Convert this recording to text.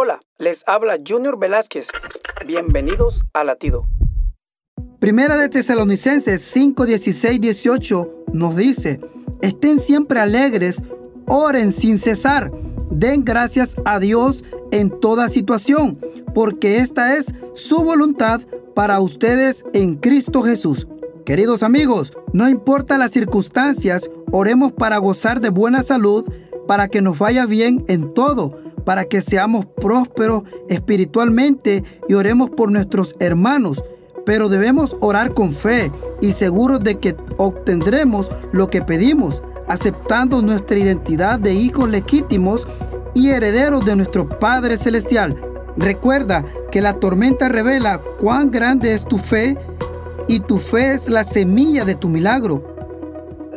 Hola, les habla Junior Velázquez. Bienvenidos a Latido. Primera de Tesalonicenses 5, 16, 18 nos dice, estén siempre alegres, oren sin cesar, den gracias a Dios en toda situación, porque esta es su voluntad para ustedes en Cristo Jesús. Queridos amigos, no importa las circunstancias, oremos para gozar de buena salud, para que nos vaya bien en todo para que seamos prósperos espiritualmente y oremos por nuestros hermanos. Pero debemos orar con fe y seguros de que obtendremos lo que pedimos, aceptando nuestra identidad de hijos legítimos y herederos de nuestro Padre Celestial. Recuerda que la tormenta revela cuán grande es tu fe y tu fe es la semilla de tu milagro.